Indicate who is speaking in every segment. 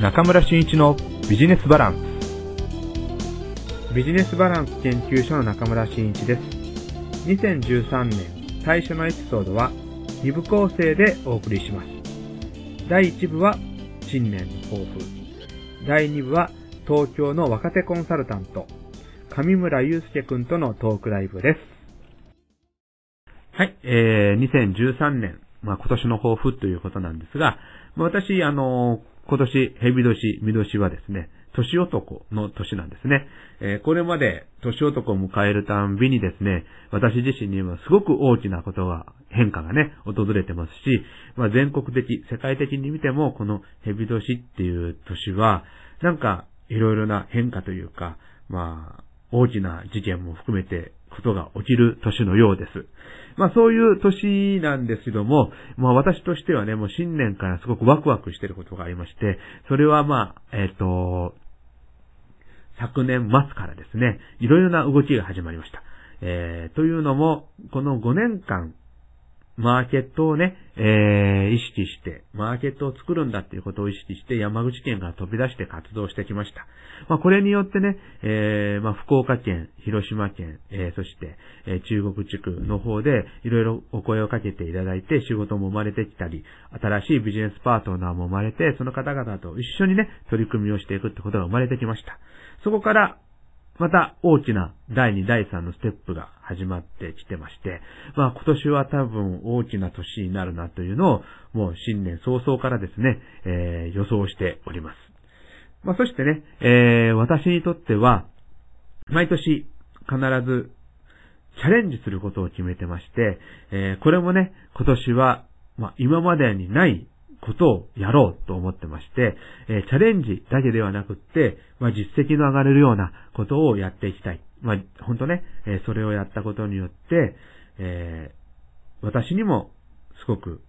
Speaker 1: 中村俊一のビジネスバランス。ビジネスバランス研究所の中村俊一です。2013年最初のエピソードは2部構成でお送りします。第1部は新年の抱負。第2部は東京の若手コンサルタント。上村祐介くんとのトークライブです。はい、えー、2013年まあ今年の抱負ということなんですが、私、あの、今年、蛇年、見年はですね、年男の年なんですね。えー、これまで年男を迎えるたんびにですね、私自身にはすごく大きなことが、変化がね、訪れてますし、まあ、全国的、世界的に見ても、この蛇年っていう年は、なんか、いろいろな変化というか、まあ、大きな事件も含めてことが起きる年のようです。まあそういう年なんですけども、まあ私としてはね、もう新年からすごくワクワクしてることがありまして、それはまあ、えっ、ー、と、昨年末からですね、いろいろな動きが始まりました。えー、というのも、この5年間、マーケットをね、えー、意識して、マーケットを作るんだっていうことを意識して、山口県が飛び出して活動してきました。まあ、これによってね、えー、まあ、福岡県、広島県、えー、そして、えー、中国地区の方で、いろいろお声をかけていただいて、仕事も生まれてきたり、新しいビジネスパートナーも生まれて、その方々と一緒にね、取り組みをしていくってことが生まれてきました。そこから、また大きな第2、第3のステップが始まってきてまして、まあ今年は多分大きな年になるなというのを、もう新年早々からですね、えー、予想しております。まあそしてね、えー、私にとっては、毎年必ずチャレンジすることを決めてまして、えー、これもね、今年は、まあ今までにないことをやろうと思ってまして、えチャレンジだけではなくって、まあ、実績の上がれるようなことをやっていきたい。まあ、本当ね、えそれをやったことによって、えー、私にもすごく、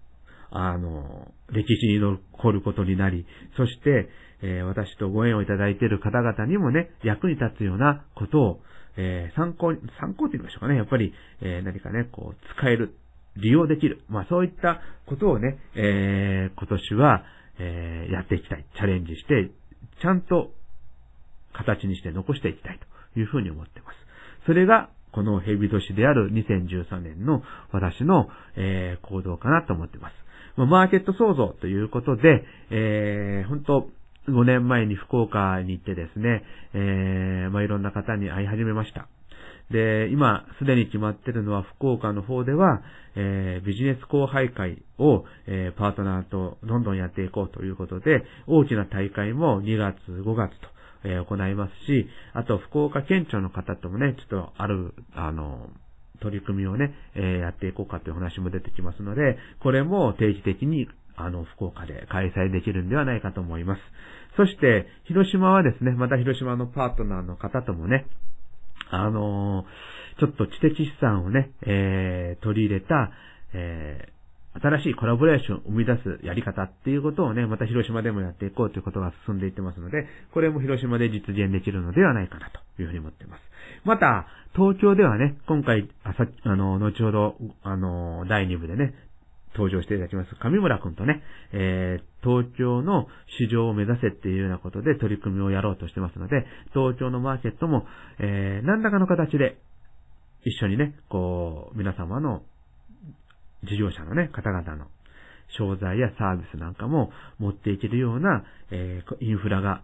Speaker 1: あの、歴史に残ることになり、そして、えー、私とご縁をいただいている方々にもね、役に立つようなことを、えー、参考に、参考って言いましょうかね。やっぱり、えー、何かね、こう、使える利用できる。まあそういったことをね、えー、今年は、えー、やっていきたい。チャレンジして、ちゃんと形にして残していきたいというふうに思っています。それが、このヘビ年である2013年の私の、えー、行動かなと思っています。まマーケット創造ということで、えー、本当5年前に福岡に行ってですね、えー、まあ、いろんな方に会い始めました。で、今、すでに決まってるのは、福岡の方では、えー、ビジネス後輩会を、えー、パートナーとどんどんやっていこうということで、大きな大会も2月、5月と、えー、行いますし、あと、福岡県庁の方ともね、ちょっとある、あの、取り組みをね、えやっていこうかという話も出てきますので、これも定期的に、あの、福岡で開催できるんではないかと思います。そして、広島はですね、また広島のパートナーの方ともね、あのー、ちょっと知的資産をね、えー、取り入れた、えー、新しいコラボレーションを生み出すやり方っていうことをね、また広島でもやっていこうということが進んでいってますので、これも広島で実現できるのではないかなというふうに思っています。また、東京ではね、今回、あさ、あの、後ほど、あの、第2部でね、登場していただきます、上村くんとね、えー、東京の市場を目指せっていうようなことで取り組みをやろうとしてますので、東京のマーケットも、えー、何らかの形で一緒にね、こう、皆様の事業者のね、方々の商材やサービスなんかも持っていけるような、えー、インフラが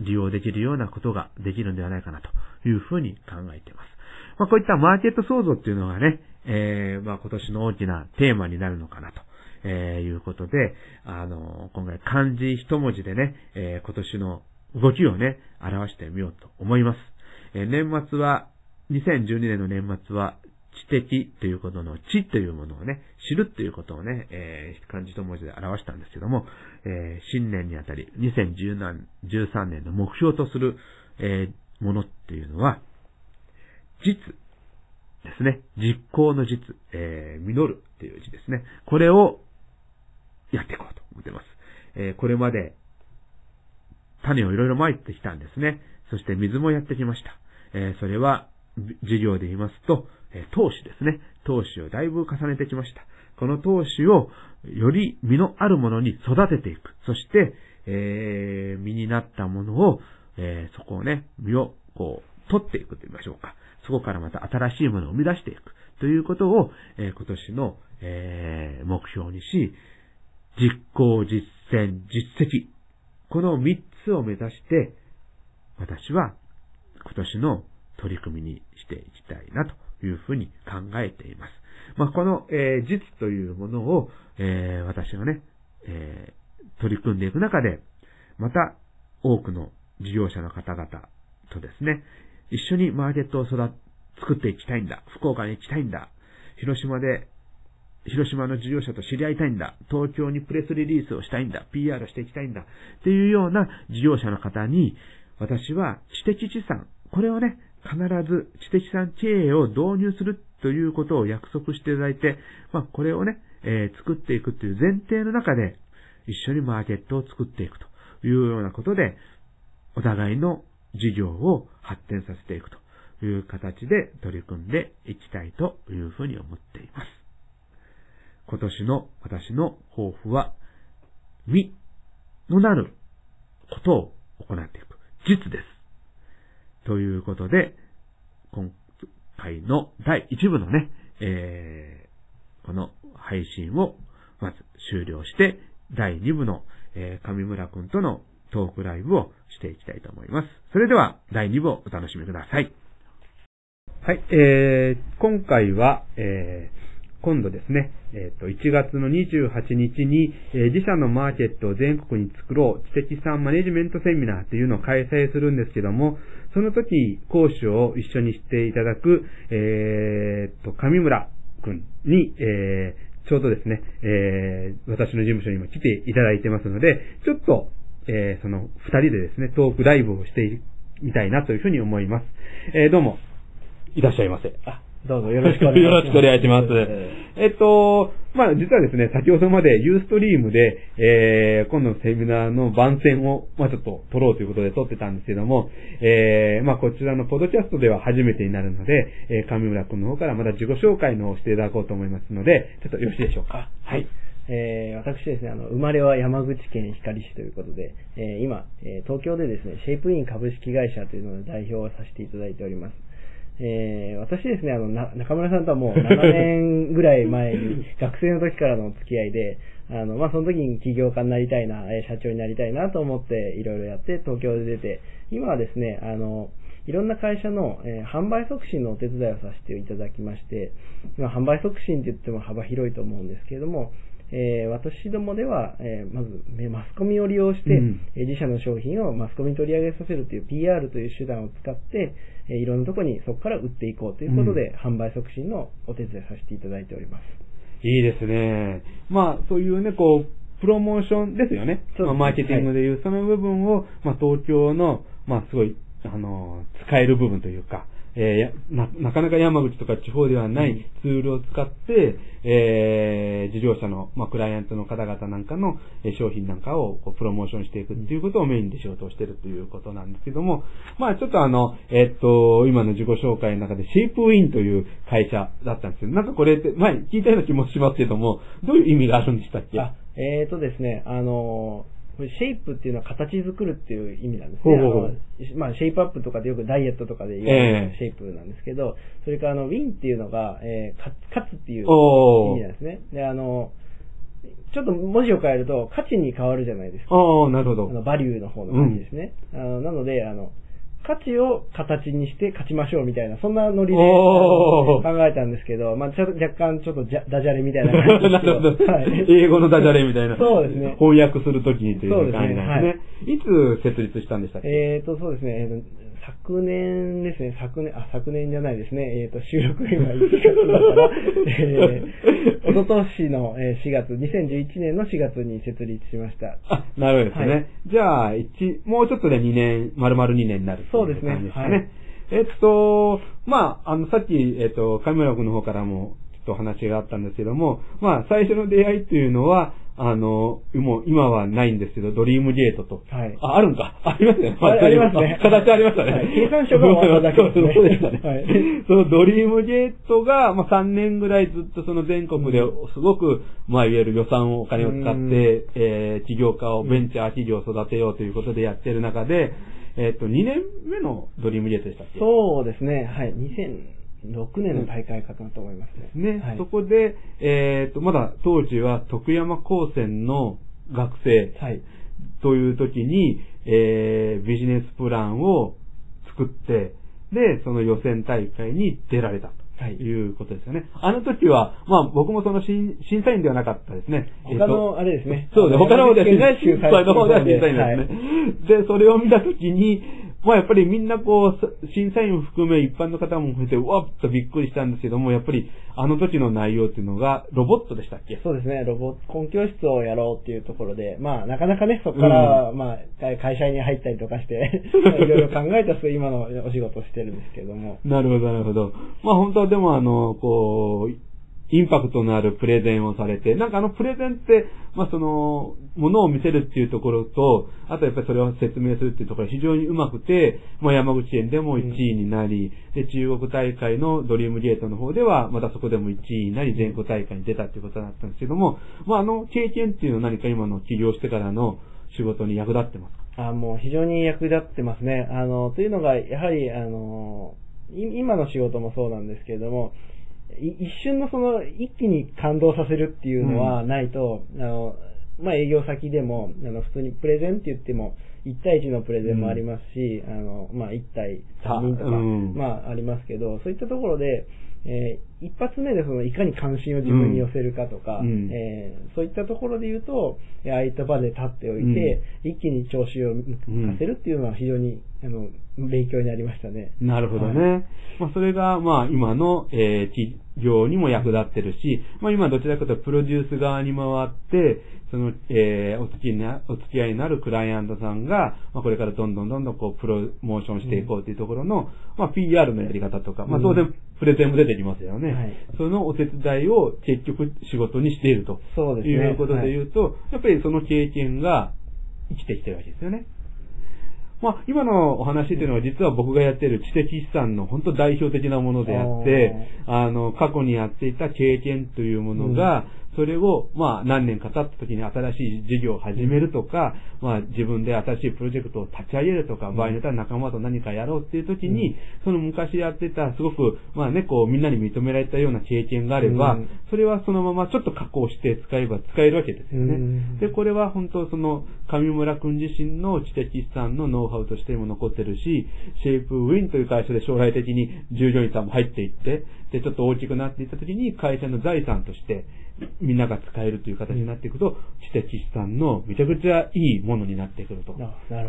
Speaker 1: 利用できるようなことができるんではないかなというふうに考えています。まあ、こういったマーケット創造っていうのがね、えー、まあ、今年の大きなテーマになるのかなと。えー、いうことで、あの、今回漢字一文字でね、えー、今年の動きをね、表してみようと思います。えー、年末は、2012年の年末は、知的ということの知というものをね、知るということをね、えー、漢字一文字で表したんですけども、えー、新年にあたり、2013年の目標とする、えー、ものっていうのは、実ですね。実行の実、えー、実るっていう字ですね。これをやっていこうと思ってます。えー、これまで種をいろいろ撒いてきたんですね。そして水もやってきました。えー、それは、授業で言いますと、えー、投資ですね。投資をだいぶ重ねてきました。この投資をより実のあるものに育てていく。そして、えー、身になったものを、えー、そこをね、身をこう、取っていくと言いましょうか。そこからまた新しいものを生み出していくということを、えー、今年の、えー、目標にし、実行、実践、実績。この三つを目指して、私は今年の取り組みにしていきたいなというふうに考えています。まあ、この、えー、実というものを、えー、私がね、えー、取り組んでいく中で、また多くの事業者の方々とですね、一緒にマーケットを育作っていきたいんだ。福岡に行きたいんだ。広島で、広島の事業者と知り合いたいんだ。東京にプレスリリースをしたいんだ。PR していきたいんだ。っていうような事業者の方に、私は知的資産、これをね、必ず知的資産経営を導入するということを約束していただいて、まあ、これをね、えー、作っていくという前提の中で、一緒にマーケットを作っていくというようなことで、お互いの事業を発展させていくという形で取り組んでいきたいというふうに思っています。今年の私の抱負は、身のなることを行っていく。実です。ということで、今回の第1部のね、えー、この配信をまず終了して、第2部の、えー、上村くんとのトークライブをしていきたいと思います。それでは、第2部をお楽しみください。はい、えー、今回は、えー、今度ですね、えっ、ー、と、1月の28日に、えー、自社のマーケットを全国に作ろう、知的資産マネジメントセミナーというのを開催するんですけども、その時、講師を一緒にしていただく、え、ー、と、上村くんに、えー、ちょうどですね、えー、私の事務所にも来ていただいてますので、ちょっと、えー、その二人でですね、トークライブをしてみたいなというふうに思います。えー、どうも、いらっしゃいませ。
Speaker 2: あ、どうぞ よろしくお願いします。よろしくお願いします。
Speaker 1: えっと、まあ、実はですね、先ほどまでユーストリームで、えー、今度のセミナーの番宣を、まあ、ちょっと撮ろうということで撮ってたんですけども、えー、まあ、こちらのポドキャストでは初めてになるので、えー、上村君の方からまた自己紹介の方をしていただこうと思いますので、ちょっとよろしいでしょうか？
Speaker 2: はい。えー、私ですね、あの、生まれは山口県光市ということで、えー、今、えー、東京でですね、シェイプイン株式会社というので代表をさせていただいております。えー、私ですね、あの、中村さんとはもう 7年ぐらい前に、学生の時からの付き合いで、あの、まあ、その時に起業家になりたいな、え社長になりたいなと思っていろいろやって東京で出て、今はですね、あの、いろんな会社の、えー、販売促進のお手伝いをさせていただきまして、まあ、販売促進って言っても幅広いと思うんですけれども、えー、私どもでは、えー、まず、マスコミを利用して、うん、自社の商品をマスコミに取り上げさせるという PR という手段を使って、えー、いろんなところにそこから売っていこうということで、うん、販売促進のお手伝いさせていただいております。
Speaker 1: いいですね。まあ、そういうね、こう、プロモーションですよね。そうまあ、マーケティングでいう、その部分を、まあ、東京の、まあ、すごい、あの、使える部分というか、えー、な、なかなか山口とか地方ではないツールを使って、えー、事業者の、まあ、クライアントの方々なんかの、え商品なんかをこうプロモーションしていくっていうことをメインで仕事をしているということなんですけども、まあちょっとあの、えー、っと、今の自己紹介の中でシェイプウィンという会社だったんですけど、なんかこれって前聞いたような気もしますけども、どういう意味があるんでしたっけ？あ、
Speaker 2: えー、っとですね、あのーシェイプっていうのは形作るっていう意味なんですね。ほうほうまあ、シェイプアップとかでよくダイエットとかで言われるシェイプなんですけど、えー、それからあの、ウィンっていうのが、えー、勝つっていう意味なんですね。で、あの、ちょっと文字を変えると価値に変わるじゃないですか。
Speaker 1: ああ、なるほど。
Speaker 2: あの、バリューの方の感じですね。うん、あのなので、あの、価値を形にして勝ちましょうみたいな、そんなノリで考えたんですけど、まあちょっと若干ちょっとじゃダジャレみたいな感じ
Speaker 1: なるほど。はい、英語のダジャレみたいな。
Speaker 2: そうですね。
Speaker 1: 翻訳するときにという感じなんですね。すねはい、いつ設立したんでしたっけ？
Speaker 2: えっ、ー、と、そうですね。えー昨年ですね、昨年、あ、昨年じゃないですね、えっ、ー、と、収録今1月だから、えー、おととしの4月、2011年の4月に設立しました。
Speaker 1: あ、なるほどですね。はい、じゃあ、一、もうちょっとで2年、丸々2年になる、
Speaker 2: そうですね。
Speaker 1: はい、えっと、まあ、あの、さっき、えっと、上村君の方からも、と話があったんですけども、まあ、最初の出会いっていうのは、あの、もう今はないんですけど、ドリームゲートと。
Speaker 2: はい
Speaker 1: あ、あるんか。ありますね。
Speaker 2: あありますね
Speaker 1: あ形ありましたね。
Speaker 2: はい計算書が終わっただけですね
Speaker 1: そうでしたね。
Speaker 2: はい
Speaker 1: そのドリームゲートが、まあ、3年ぐらいずっとその全国ですごく、まあ、いわゆる予算をお金を使って、えー、起業家を、ベンチャー企業を育てようということでやってる中で、えっ、と、2年目のドリームゲートでしたっけ？
Speaker 2: そうですね。はい。2006年の大会かなと思いますね。
Speaker 1: ね、
Speaker 2: はい
Speaker 1: そこで、えっ、と、まだ当時は徳山高専の学生
Speaker 2: はい。
Speaker 1: という時に、えー、ビジネスプランを作って、で、その予選大会に出られたと
Speaker 2: はい
Speaker 1: いうことですよね。あの時は、まあ僕もその審審査員ではなかったですね。
Speaker 2: 他の、あれですね。
Speaker 1: そうです。他の方では審査員
Speaker 2: 審査員
Speaker 1: の方では審査員ですね。で、それを見たときに、まあやっぱりみんなこう、審査員を含め一般の方も含めて、うわっとびっくりしたんですけども、やっぱりあの時の内容っていうのが、ロボットでしたっけ？
Speaker 2: そうですね、ロボット、根教室をやろうっていうところで、まあ、なかなかね、そこから、まあ、会会社に入ったりとかして、ま あいろいろ考えた末、今のお仕事をしてるんですけども。
Speaker 1: なるほど、なるほど。まあ本当はでもあの、こう、インパクトのあるプレゼンをされて、なんかあのプレゼンって、まあその、ものを見せるっていうところと、あとやっぱりそれを説明するっていうところが非常にうまくて、まあ山口県でも1位になり、で、中国大会のドリームゲートの方では、またそこでも1位になり、全国大会に出たっていうことだったんですけども、まああの経験っていうのは何か今の起業してからの仕事に役立ってますか？
Speaker 2: あもう非常に役立ってますね。あの、というのが、やはり、あの、今の仕事もそうなんですけれども、一瞬のその、一気に感動させるっていうのはないと、あの、まあ、営業先でも、あの、普通にプレゼンって言っても、1対1のプレゼンもありますし、あの、まあ、1対3人とか、
Speaker 1: うん。
Speaker 2: まあ、ありますけど、そういったところで、えー一発目でその、いかに関心を自分に寄せるかとか、
Speaker 1: うん
Speaker 2: えーそういったところで言うと、えーああいった場で立っておいて、一気に調子を向かせるっていうのは非常に、あの、勉強になりましたね。
Speaker 1: なるほどね。まあ、それが、まあ、今の、えー企業にも役立ってるし、まあ、今どちらかというと、プロデュース側に回って、その、えーお付きな、お付き合いになるクライアントさんが、まあ、これからどんどんどんどん、こう、プロモーションしていこうというところの、まあ、PR のやり方とか、まあ、当然、プレゼンも出てきますよね。
Speaker 2: はい。
Speaker 1: そのお手伝いを結局仕事にしていると。
Speaker 2: そうですね。
Speaker 1: いうことで言うと、やっぱりその経験が生きてきてるわけですよね。まあ、今のお話っていうのは実は僕がやっている知的資産の本当代表的なものであって、あの、過去にやっていた経験というものが、それを、まあ、何年か経った時に新しい事業を始めるとか、まあ、自分で新しいプロジェクトを立ち上げるとか、場合によっては仲間と何かやろうっていう時に、その昔やってた、すごく、まあね、こう、みんなに認められたような経験があれば、
Speaker 2: うん。
Speaker 1: それはそのままちょっと加工して使えば使えるわけですよね。
Speaker 2: うん。
Speaker 1: で、これは本当その、上村くん自身の知的資産のノウハウとしても残ってるし、シェイプウィンという会社で将来的に従業員さんも入っていって、で、ちょっと大きくなっていった時に会社の財産としてみんなが使えるという形になっていくと、知的資産のめちゃくちゃいいものになってくると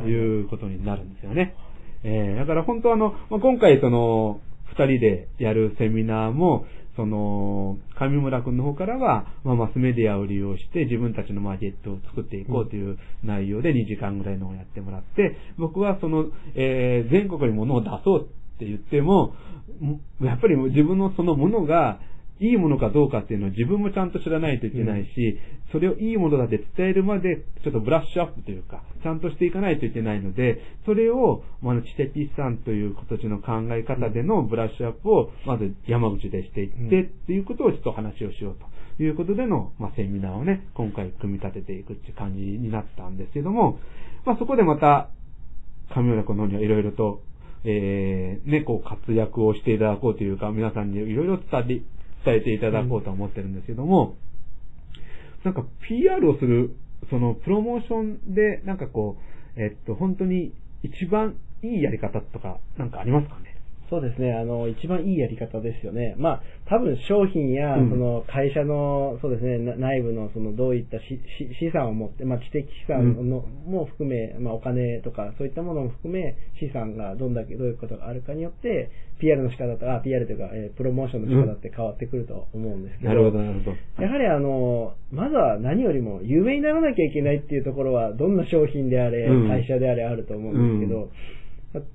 Speaker 1: いうことになるんですよね。えー、だから本当あの、まあ、今回その、二人でやるセミナーも、その、上村くんの方からは、まあ、マスメディアを利用して自分たちのマーケットを作っていこうという内容で2時間ぐらいのをやってもらって、僕はその、えー全国に物を出そうって言っても、んやっぱり自分のそのものが、いいものかどうかっていうのを自分もちゃんと知らないといけないし、それをいいものだって伝えるまで、ちょっとブラッシュアップというか、ちゃんとしていかないといけないので、それを、まあ、知的資産という今年の考え方でのブラッシュアップを、まず山口でしていって、
Speaker 2: うん。
Speaker 1: っていうことをちょっと話をしようと。いうことでの、まあ、セミナーをね、今回組み立てていくっていう感じになったんですけども、まあ、そこでまた、上村君の方にはいろいろと、えー、ね、こう活躍をしていただこうというか、皆さんにいろいろ伝え、伝えていただこうと思ってるんですけども、なんか PR をする、そのプロモーションで、なんかこう、えっと、本当に一番いいやり方とか、なんかありますかね？
Speaker 2: そうですね。あの、一番いいやり方ですよね。まあ、多分商品や、
Speaker 1: うん
Speaker 2: その会社の、そうですね、な内部のそのどういったしし資産を持って、まあ知的資産の、も含め、まあお金とかそういったものも含め、資産がどんだけどういうことがあるかによって、PR の仕方とか、あ PR というか、えープロモーションの仕方って変わってくると思うんですけど。
Speaker 1: なるほど、なるほど。
Speaker 2: やはりあの、まずは何よりも有名にならなきゃいけないっていうところは、どんな商品であれ、
Speaker 1: うん
Speaker 2: 会社であれあると思うんですけど、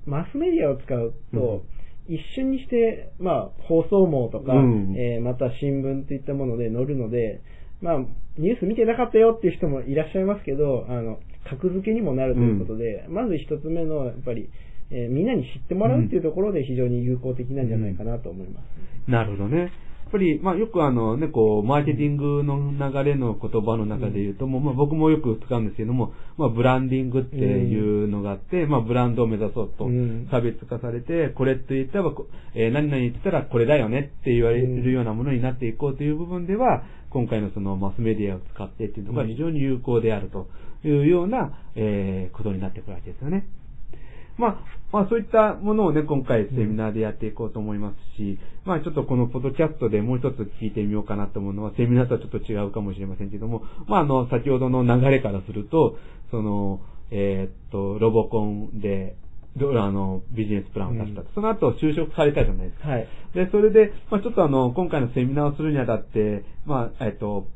Speaker 2: マスメディアを使うと、一瞬にして、まあ、放送網とか、
Speaker 1: うん
Speaker 2: えーまた新聞といったもので載るので、まあ、ニュース見てなかったよっていう人もいらっしゃいますけど、あの、格付けにもなるということで、まず一つ目の、やっぱり、えーみんなに知ってもらうっていうところで非常に有効的なんじゃないかなと思います。
Speaker 1: なるほどね。やっぱり、まあよくあのね、こう、マーケティングの流れの言葉の中で言うと、もうまあ僕もよく使うんですけども、まあブランディングっていうのがあって、まあブランドを目指そうと
Speaker 2: うん。
Speaker 1: 差別化されて、これって言ったら、こえー何々言ってたらこれだよねって言われるようなものになっていこうという部分では、今回のそのマスメディアを使ってっていうのが非常に有効であるというような、えーことになってくるわけですよね。まあ、まあそういったものをね、今回セミナーでやっていこうと思いますし、まあちょっとこのポッドキャストでもう一つ聞いてみようかなと思うのは、セミナーとはちょっと違うかもしれませんけども、まああの、先ほどの流れからすると、その、えーっと、ロボコンで、どあの、ビジネスプランを出したと。その後就職されたじゃないですか。
Speaker 2: はい。
Speaker 1: で、それで、まあちょっとあの、今回のセミナーをするにあたって、まあえっと、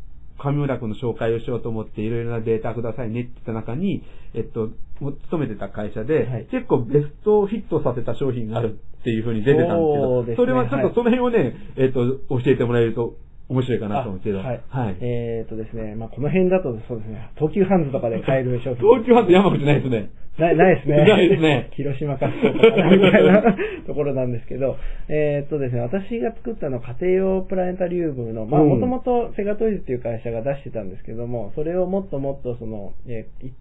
Speaker 1: 上村君の紹介をしようと思っていろいろなデータくださいねって言った中に、えっと、も勤めてた会社で、
Speaker 2: はい。
Speaker 1: 結構ベストヒットさせた商品があるっていう風に出てたんですけど、
Speaker 2: そね。
Speaker 1: れはちょっ
Speaker 2: はい
Speaker 1: とその辺をね、えっと、教えてもらえると面白いかなと思うけど、
Speaker 2: あはい。
Speaker 1: はい。
Speaker 2: えっ、とですね、まあこの辺だとそうですね、東急ハンズとかで買える商品。
Speaker 1: 東京ハンズ山口ないですね。
Speaker 2: ない、ないですね。
Speaker 1: ないですね
Speaker 2: 広島か福岡かなみたいなところなんですけど、えーっとですね、私が作ったのは家庭用プラネタリウムの、まあ
Speaker 1: うん
Speaker 2: もともとセガトイズっていう会社が出してたんですけども、それをもっともっとその、えーい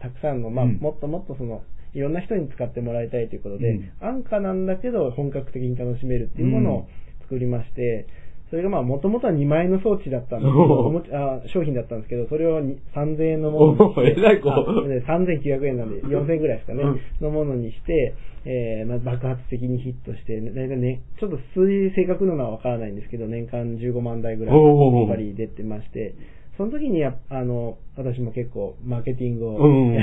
Speaker 2: たくさんの、まあ
Speaker 1: うん
Speaker 2: もっともっとその、いろんな人に使ってもらいたいということで、
Speaker 1: うん
Speaker 2: 安価なんだけど本格的に楽しめるっていうものを作りまして、それがまあ、もともとは2万円の装置だったんですけど、商品だったんですけど、それをに3000円のものに
Speaker 1: おーえらいこう。
Speaker 2: あで3900円なんで、4000円ぐらいですかね、
Speaker 1: うん。
Speaker 2: のものにして、えーまあ、爆発的にヒットして、だいたいね、ちょっと数字正確なのはわからないんですけど、年間15万台ぐらい、やっぱり出てまして、その時にや、あの、私も結構、マーケティングを、
Speaker 1: うん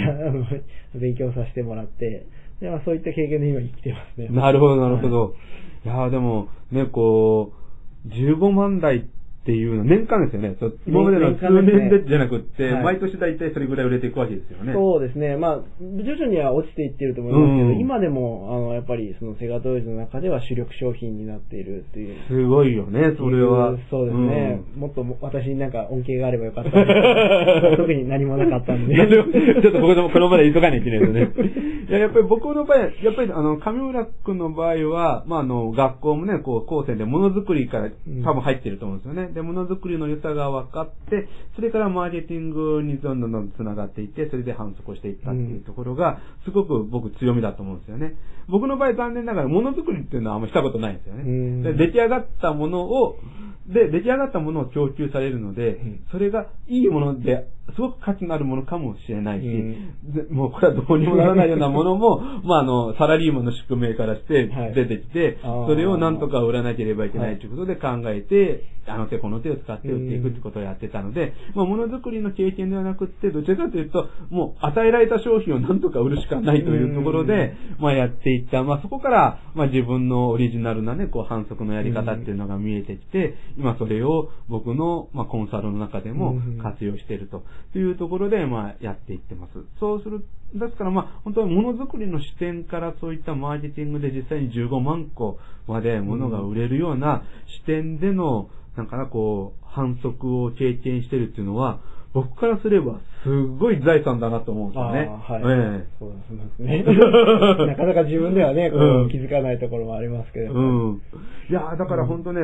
Speaker 2: 勉強させてもらって、でまあ、そういった経験で今生きてますね。
Speaker 1: なるほど、なるほど。いやーでも、ね、こう、15万台っていうの、年間ですよね。そう今までの
Speaker 2: 年
Speaker 1: 数年でじゃなくって、
Speaker 2: はい
Speaker 1: 毎年大体それぐらい売れていくわけですよね。
Speaker 2: そうですね。まあ、徐々には落ちていってると思いますけど、
Speaker 1: うん
Speaker 2: 今でも、あの、やっぱりそのセガトイズの中では主力商品になっているっていう。
Speaker 1: すごいよね、それは。
Speaker 2: そうですね。もっとも私になんか恩恵があればよかったんですけど特に何もなかったんで。
Speaker 1: ちょっとここでもこの場で言っとかないといけないですね。いや、やっぱり僕の場合、やっぱりあの、上村君の場合は、まああの、学校もね、こう、高専でものづくりから多分入ってると思うんですよね。で、ものづくりの良さが分かって、それからマーケティングにどんどんどん繋がっていって、それで反則をしていったっていうところが、すごく僕強みだと思うんですよね。僕の場合残念ながら、ものづくりっていうのはあんましたことないんですよね。
Speaker 2: うん
Speaker 1: で出来上がったものを、で、出来上がったものを供給されるので、
Speaker 2: ん
Speaker 1: それがいいもので、すごく価値のあるものかもしれないし、
Speaker 2: うん。
Speaker 1: でもうこれはどうにもならないようなものも、まああの、サラリーマンの宿命からして
Speaker 2: はい。
Speaker 1: 出てきて、
Speaker 2: あー。
Speaker 1: それをなんとか売らなければいけな
Speaker 2: はいい
Speaker 1: ということで考えて、あの手この手を使って売っていくってことをやってたので、まあものづくりの経験ではなくって、どちらかというと、もう与えられた商品をなんとか売るしかないというところで、まあやっていった。まあそこから、まあ自分のオリジナルなね、こう反則のやり方っていうのが見えてきて、今それを僕の、まあ、コンサルの中でも
Speaker 2: うん。
Speaker 1: 活用しているというところで、まあやっていってます。そうする、ですからまあ本当にものづくりの視点からそういったマーケティングで実際に15万個まで物が売れるような視点での、なんかな、こう、反則を経験してるっていうのは、僕からすれば、すごい財産だなと思うんですよね。
Speaker 2: はい。
Speaker 1: ええ
Speaker 2: そうですね。なかなか自分ではね、こ
Speaker 1: うん
Speaker 2: う気づかないところもありますけど。
Speaker 1: うん。いや、だから本当ね、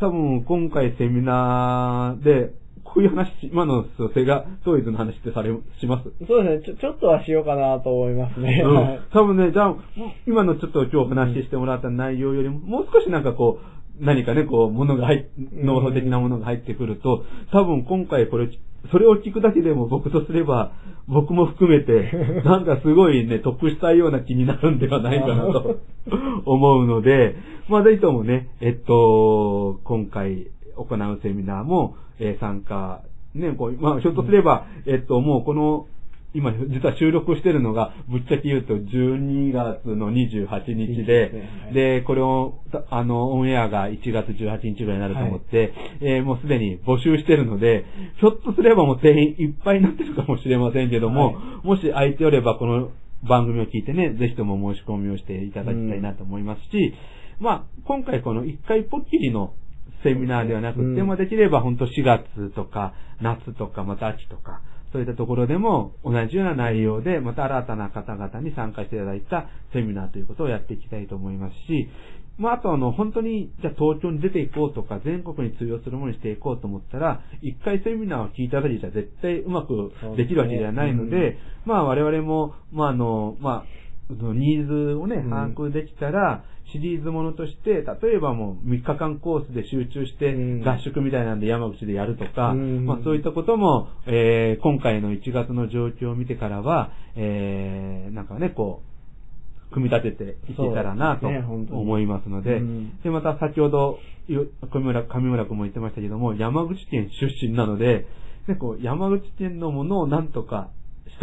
Speaker 1: 多分今回セミナーで、こういう話、今のそうセガトイズの話ってされ、します？
Speaker 2: そうですね。ちょ、ちょっとはしようかなと思いますね。
Speaker 1: うん
Speaker 2: はい
Speaker 1: 多分ね、じゃあ、今のちょっと今日話してもらった内容よりも、もう少しなんかこう、何かね、こう、ものが入っ、脳法的なものが入ってくると、多分今回これ、それを聞くだけでも僕とすれば、僕も含めて、なんかすごいね、得したような気になるんではないかなと思うので、まあぜひともね、えっと、今回行うセミナーも、えー参加、ね、こう、まあひょっとすれば、えっと、もうこの、今、実は収録してるのが、ぶっちゃけ言うと12月の28日
Speaker 2: いい
Speaker 1: で
Speaker 2: で
Speaker 1: これを、たあの、オンエアが1月18日ぐらいになると思って、えーもうすでに募集してるので、ひょっとすればもう定員いっぱいになってるかもしれませんけども、
Speaker 2: は
Speaker 1: もし空いておればこの番組を聞いてね、ぜひとも申し込みをしていただきたいなと思いますし、まあ、今回この一回ぽっきりのセミナーではなくて、
Speaker 2: うん。
Speaker 1: まあできれば本当4月とか夏とかまた秋とか、そういったところでも同じような内容でまた新たな方々に参加していただいたセミナーということをやっていきたいと思いますし、まああとあの本当にじゃあ東京に出ていこうとか全国に通用するものにしていこうと思ったら、一回セミナーを聞いただけじゃ絶対うまくできるわけではないので、
Speaker 2: そうです
Speaker 1: まあ我々も、まああの、まあ、ニーズをね、
Speaker 2: うん。
Speaker 1: 把握できたら、シリーズものとして、例えばもう3日間コースで集中して
Speaker 2: うん。
Speaker 1: 合宿みたいなんで山口でやるとか、
Speaker 2: うん。
Speaker 1: まあそういったことも、えー今回の1月の状況を見てからは、えーなんかね、こう、組み立てていけたらなと思いますので、
Speaker 2: うん。
Speaker 1: で、また先ほど、よ上村、上村君も言ってましたけども、山口県出身なので、ね、こう山口県のものをなんとか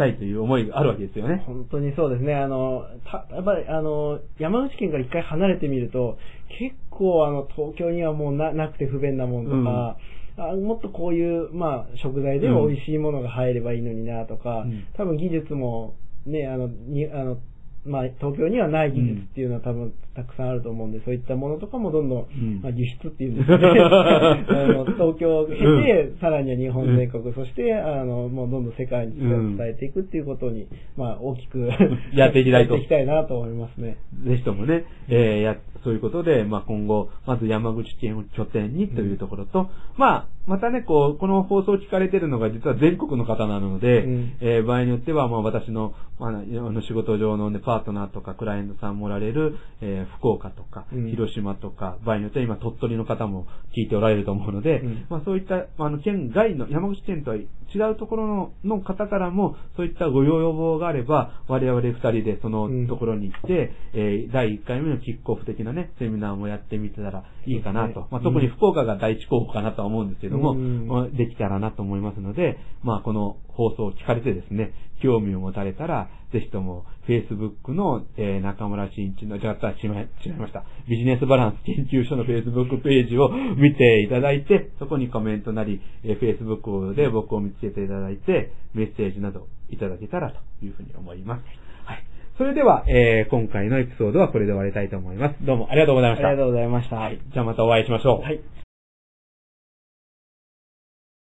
Speaker 1: したいという思いがあるわけですよね。
Speaker 2: 本当にそうですね。あの、た、やっぱり、あの、山口県から一回離れてみると、結構あの、東京にはもうな、なくて不便なもんとか、あもっとこういう、まあ、食材でも美味しいものが入ればいいのになとか、
Speaker 1: うん
Speaker 2: 多分技術も、ね、あの、に、あの、まあ、東京にはない技術っていうのは多分たくさんあると思うんで、そういったものとかもどんどん、
Speaker 1: ん。
Speaker 2: まあ、輸出っていうんですかね。あの東京を経て、さらには日本全国、そして、あの、もうどんどん世界に伝えていくっていうことに、まあ、大きく
Speaker 1: やっていきたいと。
Speaker 2: やっていきたいなと思いますね。
Speaker 1: ぜひともね、えーや、そういうことで、まあ、今後、まず山口県を拠点にというところと、まあ、またね、こう、この放送を聞かれてるのが実は全国の方なので、
Speaker 2: うん。
Speaker 1: えー場合によっては、まあ、私の、まあ、あの仕事上のね、パートナーとかクライアントさんもおられる、えー福岡とか、
Speaker 2: うん。
Speaker 1: 広島とか、場合によっては今鳥取の方も聞いておられると思うので、
Speaker 2: うん。
Speaker 1: まあ、そういった、まああの、県外の、山口県とは違うところのの方からも、そういったご要望があれば、我々二人でその
Speaker 2: うん
Speaker 1: ところに行って、えー第1回目のキックオフ的なね、セミナーもやってみてたらいいかなと。
Speaker 2: ね
Speaker 1: まあ、特に福岡が第一候補かなとは思うんですけども、
Speaker 2: うん。
Speaker 1: まあできたらなと思いますので、まあ、この放送を聞かれてですね、興味を持たれたら、ぜひとも、Facebook の、えー中村新一の、じゃあ、違い違いました。ビジネスバランス研究所の Facebook ページを見ていただいて、そこにコメントなり、えー Facebook で僕を見つけていただいて、メッセージなどいただけたらというふうに思います。はい。それでは、えー今回のエピソードはこれで終わりたいと思います。どうもありがとうございました。
Speaker 2: ありがとうございました。
Speaker 1: はい。じゃあまたお会いしましょう。
Speaker 2: はい